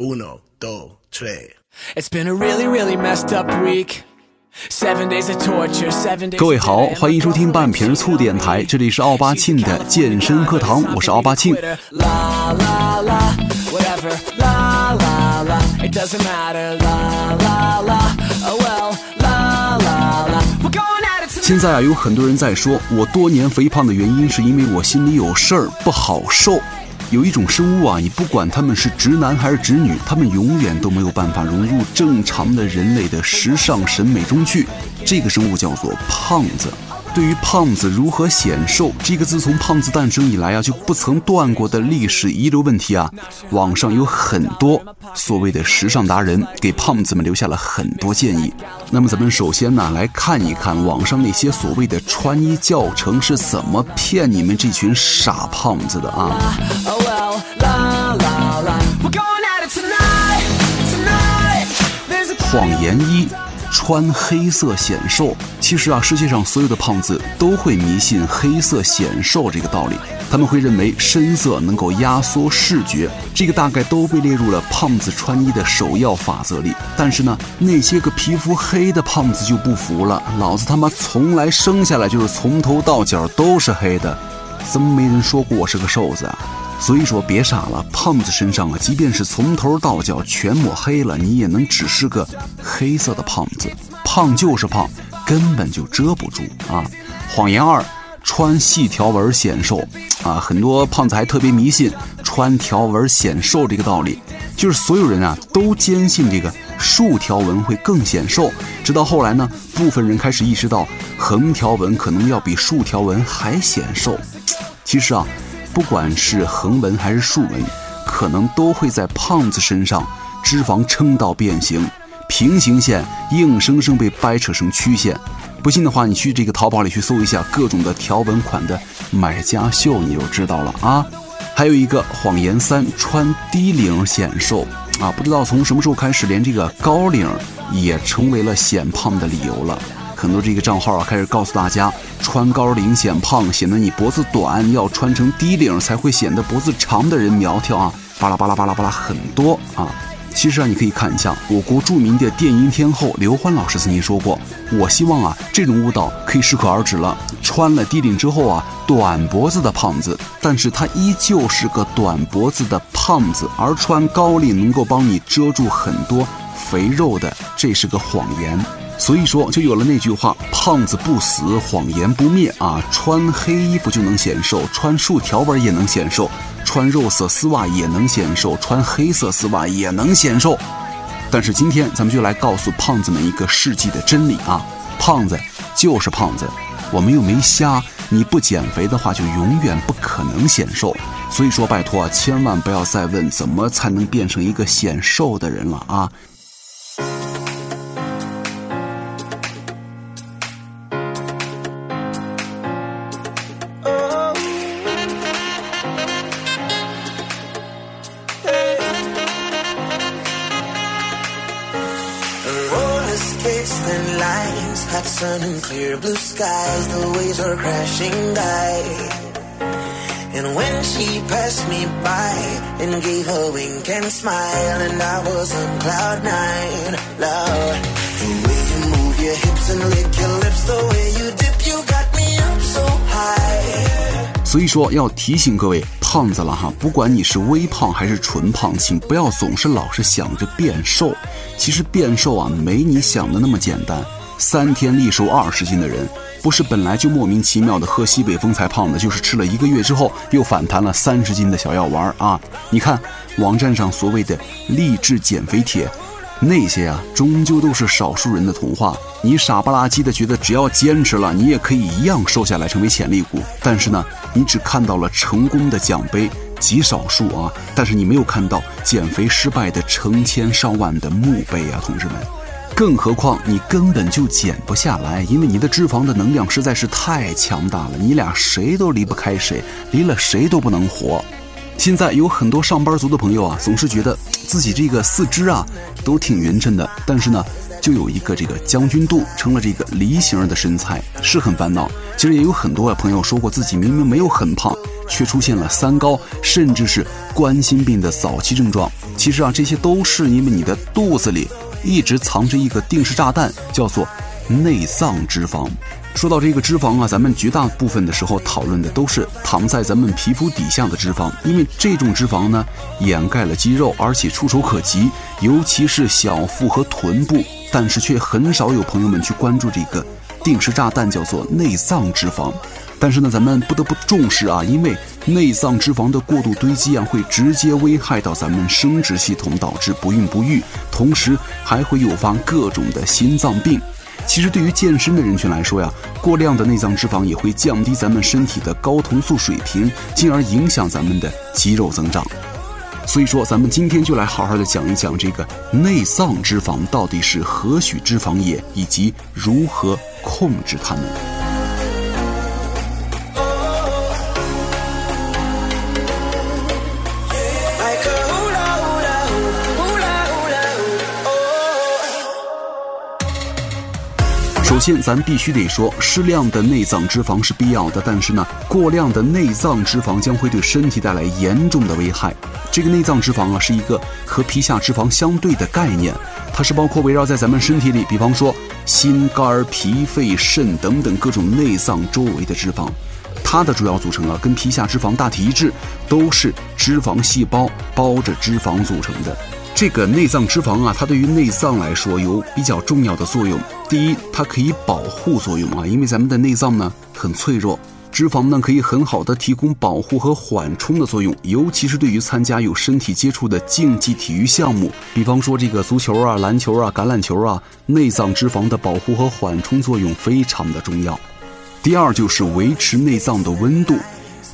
Uno, dos, tres. It's been a really, really messed up week. Seven days of torture, seven days. 各位好，欢迎收听半瓶醋电台，这里是奥巴庆的健身课堂，我是奥巴庆。La la la, whatever. La la la, it doesn't matter. La la la, oh well. La la la, we're going at it. 现在啊，有很多人在说，我多年肥胖的原因是因为我心里有事儿，不好受。有一种生物啊，你不管他们是直男还是直女，他们永远都没有办法融入正常的人类的时尚审美中去。这个生物叫做胖子。对于胖子如何显瘦，这个自从胖子诞生以来啊，就不曾断过的历史遗留问题啊，网上有很多所谓的时尚达人给胖子们留下了很多建议。那么咱们首先呢，来看一看网上那些所谓的穿衣教程是怎么骗你们这群傻胖子的啊！谎言一，穿黑色显瘦。其实啊，世界上所有的胖子都会迷信黑色显瘦这个道理，他们会认为深色能够压缩视觉，这个大概都被列入了胖子穿衣的首要法则里。但是呢，那些个皮肤黑的胖子就不服了，老子他妈从来生下来就是从头到脚都是黑的，怎么没人说过我是个瘦子啊？所以说别傻了，胖子身上啊，即便是从头到脚全抹黑了，你也能只是个黑色的胖子。胖就是胖，根本就遮不住啊！谎言二，穿细条纹显瘦啊！很多胖子还特别迷信穿条纹显瘦这个道理，就是所有人啊都坚信这个竖条纹会更显瘦，直到后来呢，部分人开始意识到横条纹可能要比竖条纹还显瘦。其实啊。不管是横纹还是竖纹，可能都会在胖子身上脂肪撑到变形，平行线硬生生被掰扯成曲线。不信的话，你去这个淘宝里去搜一下各种的条纹款的买家秀，你就知道了啊。还有一个谎言三，穿低领显瘦啊，不知道从什么时候开始，连这个高领也成为了显胖的理由了。很多这个账号啊，开始告诉大家，穿高领显胖，显得你脖子短，要穿成低领才会显得脖子长的人苗条啊，巴拉巴拉巴拉巴拉很多啊。其实啊，你可以看一下我国著名的电音天后刘欢老师曾经说过，我希望啊，这种舞蹈可以适可而止了。穿了低领之后啊，短脖子的胖子，但是他依旧是个短脖子的胖子，而穿高领能够帮你遮住很多肥肉的，这是个谎言。所以说，就有了那句话：“胖子不死，谎言不灭啊！穿黑衣服就能显瘦，穿竖条纹也能显瘦，穿肉色丝袜也能显瘦，穿黑色丝袜也能显瘦。”但是今天咱们就来告诉胖子们一个世纪的真理啊：胖子就是胖子，我们又没瞎。你不减肥的话，就永远不可能显瘦。所以说，拜托啊，千万不要再问怎么才能变成一个显瘦的人了啊！Hot sun and clear blue skies. The waves were crashing by. And when she passed me by and gave a wink and smile, and I was on cloud nine, Lord, the way you move your hips and lick your lips, the way you dip, you got me up so high. 所以说要提醒各位胖子了哈，不管你是微胖还是纯胖，请不要总是老是想着变瘦。其实变瘦啊，没你想的那么简单。三天力瘦二十斤的人，不是本来就莫名其妙的喝西北风才胖的，就是吃了一个月之后又反弹了三十斤的小药丸啊！你看网站上所谓的励志减肥帖。那些啊，终究都是少数人的童话。你傻不拉几的觉得只要坚持了，你也可以一样瘦下来成为潜力股。但是呢，你只看到了成功的奖杯，极少数啊。但是你没有看到减肥失败的成千上万的墓碑啊，同志们。更何况你根本就减不下来，因为你的脂肪的能量实在是太强大了，你俩谁都离不开谁，离了谁都不能活。现在有很多上班族的朋友啊，总是觉得自己这个四肢啊都挺匀称的，但是呢，就有一个这个将军肚成了这个梨形的身材，是很烦恼。其实也有很多朋友说过自己明明没有很胖，却出现了三高，甚至是冠心病的早期症状。其实啊，这些都是因为你的肚子里一直藏着一个定时炸弹，叫做内脏脂肪。说到这个脂肪啊，咱们绝大部分的时候讨论的都是躺在咱们皮肤底下的脂肪，因为这种脂肪呢掩盖了肌肉，而且触手可及，尤其是小腹和臀部。但是却很少有朋友们去关注这个定时炸弹，叫做内脏脂肪。但是呢，咱们不得不重视啊，因为内脏脂肪的过度堆积啊，会直接危害到咱们生殖系统，导致不孕不育，同时还会诱发各种的心脏病。其实对于健身的人群来说呀，过量的内脏脂肪也会降低咱们身体的睾酮素水平，进而影响咱们的肌肉增长。所以说，咱们今天就来好好的讲一讲这个内脏脂肪到底是何许脂肪也，以及如何控制它们。先，咱必须得说，适量的内脏脂肪是必要的，但是呢，过量的内脏脂肪将会对身体带来严重的危害。这个内脏脂肪啊，是一个和皮下脂肪相对的概念，它是包括围绕在咱们身体里，比方说心、肝、脾、肺、肾等等各种内脏周围的脂肪。它的主要组成啊，跟皮下脂肪大体一致，都是脂肪细胞包着脂肪组成的。这个内脏脂肪啊，它对于内脏来说有比较重要的作用。第一，它可以保护作用啊，因为咱们的内脏呢很脆弱，脂肪呢可以很好的提供保护和缓冲的作用，尤其是对于参加有身体接触的竞技体育项目，比方说这个足球啊、篮球啊、橄榄球啊，内脏脂肪的保护和缓冲作用非常的重要。第二就是维持内脏的温度。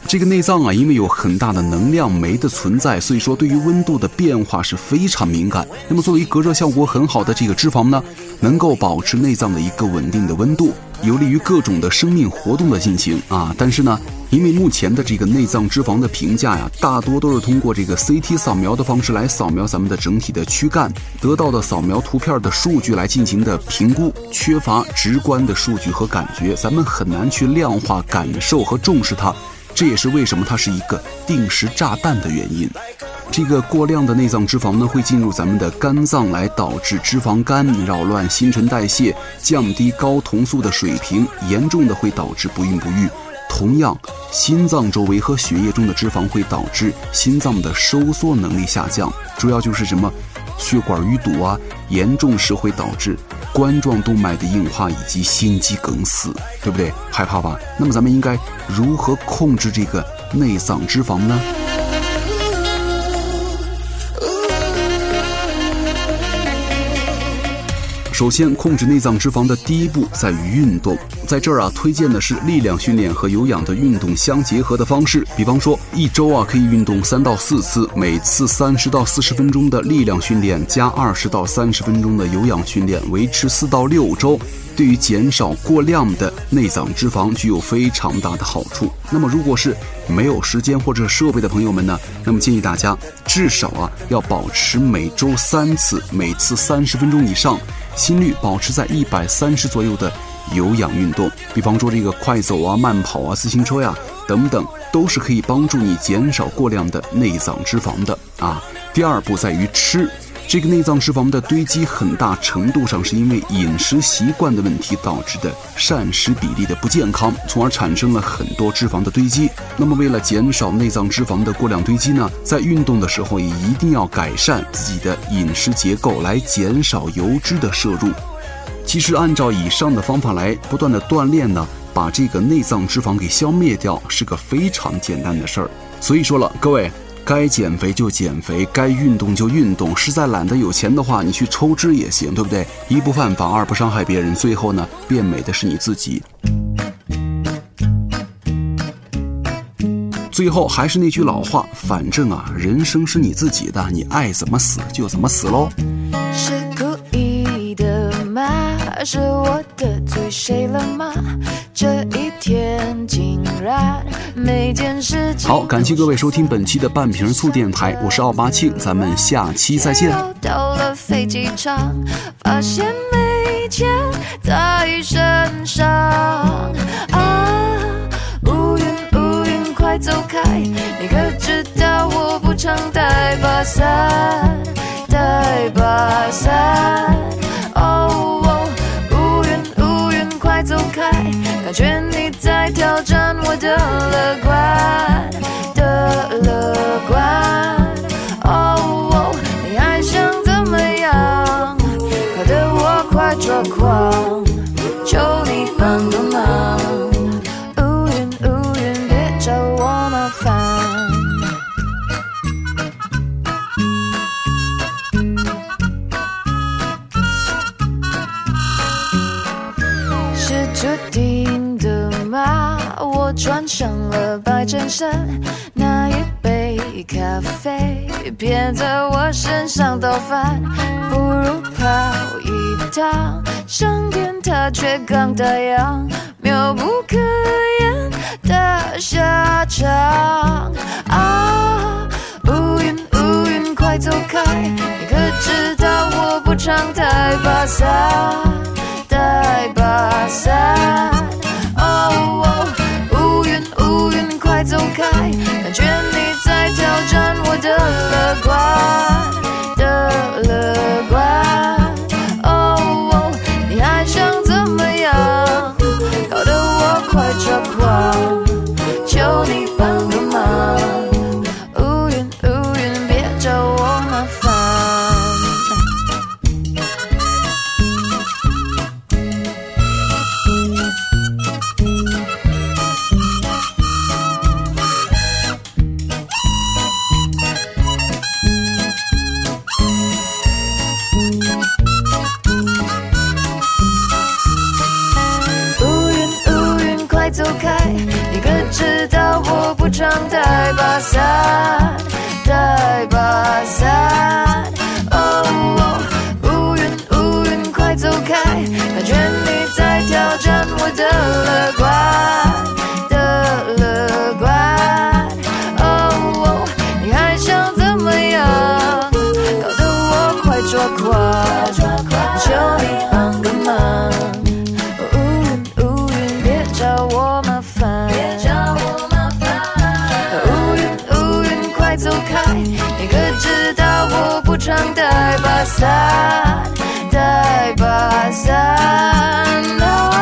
这个内脏啊，因为有很大的能量酶的存在，所以说对于温度的变化是非常敏感。那么作为隔热效果很好的这个脂肪呢，能够保持内脏的一个稳定的温度，有利于各种的生命活动的进行啊。但是呢，因为目前的这个内脏脂肪的评价呀，大多都是通过这个 CT 扫描的方式来扫描咱们的整体的躯干，得到的扫描图片的数据来进行的评估，缺乏直观的数据和感觉，咱们很难去量化、感受和重视它。这也是为什么它是一个定时炸弹的原因。这个过量的内脏脂肪呢，会进入咱们的肝脏，来导致脂肪肝，扰乱新陈代谢，降低睾酮素的水平，严重的会导致不孕不育。同样，心脏周围和血液中的脂肪会导致心脏的收缩能力下降，主要就是什么血管淤堵啊，严重时会导致。冠状动脉的硬化以及心肌梗死，对不对？害怕吧？那么咱们应该如何控制这个内脏脂肪呢？首先，控制内脏脂肪的第一步在于运动。在这儿啊，推荐的是力量训练和有氧的运动相结合的方式。比方说，一周啊可以运动三到四次，每次三十到四十分钟的力量训练加二十到三十分钟的有氧训练，维持四到六周，对于减少过量的内脏脂肪具有非常大的好处。那么，如果是没有时间或者设备的朋友们呢，那么建议大家至少啊要保持每周三次，每次三十分钟以上。心率保持在一百三十左右的有氧运动，比方说这个快走啊、慢跑啊、自行车呀等等，都是可以帮助你减少过量的内脏脂肪的啊。第二步在于吃。这个内脏脂肪的堆积，很大程度上是因为饮食习惯的问题导致的膳食比例的不健康，从而产生了很多脂肪的堆积。那么，为了减少内脏脂肪的过量堆积呢，在运动的时候也一定要改善自己的饮食结构，来减少油脂的摄入。其实，按照以上的方法来不断的锻炼呢，把这个内脏脂肪给消灭掉，是个非常简单的事儿。所以说了，各位。该减肥就减肥，该运动就运动。实在懒得有钱的话，你去抽脂也行，对不对？一不犯法，二不伤害别人，最后呢，变美的是你自己。最后还是那句老话，反正啊，人生是你自己的，你爱怎么死就怎么死喽。是故意的吗？是我得罪谁了吗？这一天竟然。好，感谢各位收听本期的半瓶醋电台，我是奥巴庆，咱们下期再见。到了飞机场，发现没钱在身上啊，乌云乌云快。走开。你可知道我不常带把伞，带把伞。哦，乌云乌云快走开，感觉注定的吗？我穿上了白衬衫，那一杯咖啡别在我身上倒翻，不如跑一趟上天它却刚打烊，妙不可言的下场啊！乌云乌云快走开，你可知道我不常带把伞？伞，哦。哦，乌云乌云快走开，感觉你在挑战我的乐观的乐观。想带把伞，带把伞。哦，乌云乌云快走开！感觉你在挑战我的乐观带把伞，带